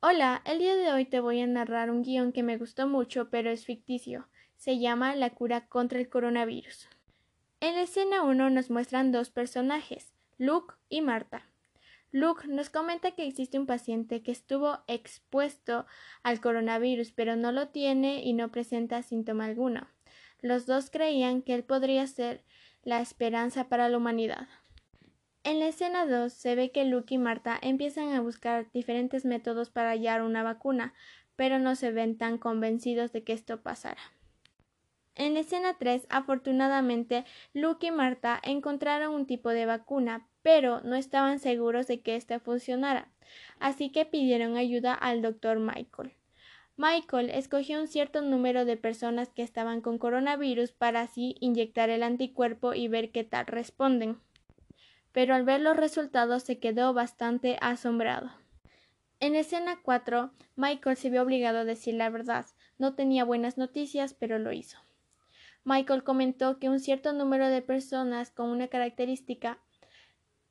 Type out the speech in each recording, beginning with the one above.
Hola, el día de hoy te voy a narrar un guion que me gustó mucho, pero es ficticio. Se llama La cura contra el coronavirus. En la escena 1 nos muestran dos personajes, Luke y Marta. Luke nos comenta que existe un paciente que estuvo expuesto al coronavirus, pero no lo tiene y no presenta síntoma alguno. Los dos creían que él podría ser la esperanza para la humanidad. En la escena 2 se ve que Luke y Marta empiezan a buscar diferentes métodos para hallar una vacuna, pero no se ven tan convencidos de que esto pasara. En la escena 3, afortunadamente, Luke y Marta encontraron un tipo de vacuna, pero no estaban seguros de que ésta funcionara, así que pidieron ayuda al doctor Michael. Michael escogió un cierto número de personas que estaban con coronavirus para así inyectar el anticuerpo y ver qué tal responden pero al ver los resultados se quedó bastante asombrado. En escena 4, Michael se vio obligado a decir la verdad. No tenía buenas noticias, pero lo hizo. Michael comentó que un cierto número de personas con una característica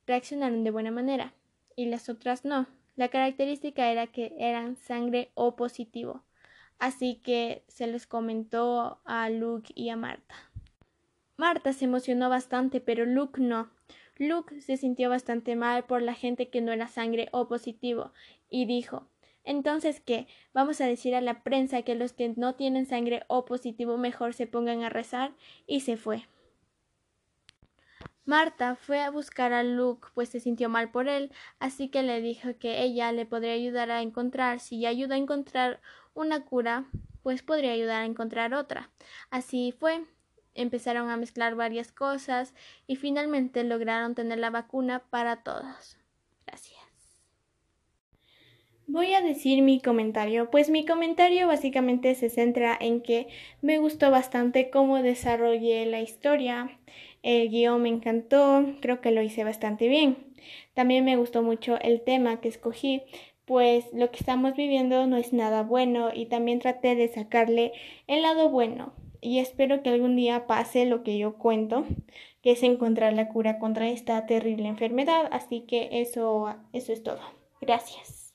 reaccionaron de buena manera y las otras no. La característica era que eran sangre O positivo. Así que se les comentó a Luke y a Marta. Marta se emocionó bastante, pero Luke no. Luke se sintió bastante mal por la gente que no era sangre O positivo y dijo entonces qué vamos a decir a la prensa que los que no tienen sangre O positivo mejor se pongan a rezar y se fue. Marta fue a buscar a Luke, pues se sintió mal por él, así que le dijo que ella le podría ayudar a encontrar, si ayuda a encontrar una cura, pues podría ayudar a encontrar otra. Así fue empezaron a mezclar varias cosas y finalmente lograron tener la vacuna para todos. Gracias. Voy a decir mi comentario, pues mi comentario básicamente se centra en que me gustó bastante cómo desarrollé la historia, el guion me encantó, creo que lo hice bastante bien. También me gustó mucho el tema que escogí, pues lo que estamos viviendo no es nada bueno y también traté de sacarle el lado bueno y espero que algún día pase lo que yo cuento, que es encontrar la cura contra esta terrible enfermedad. Así que eso, eso es todo. Gracias.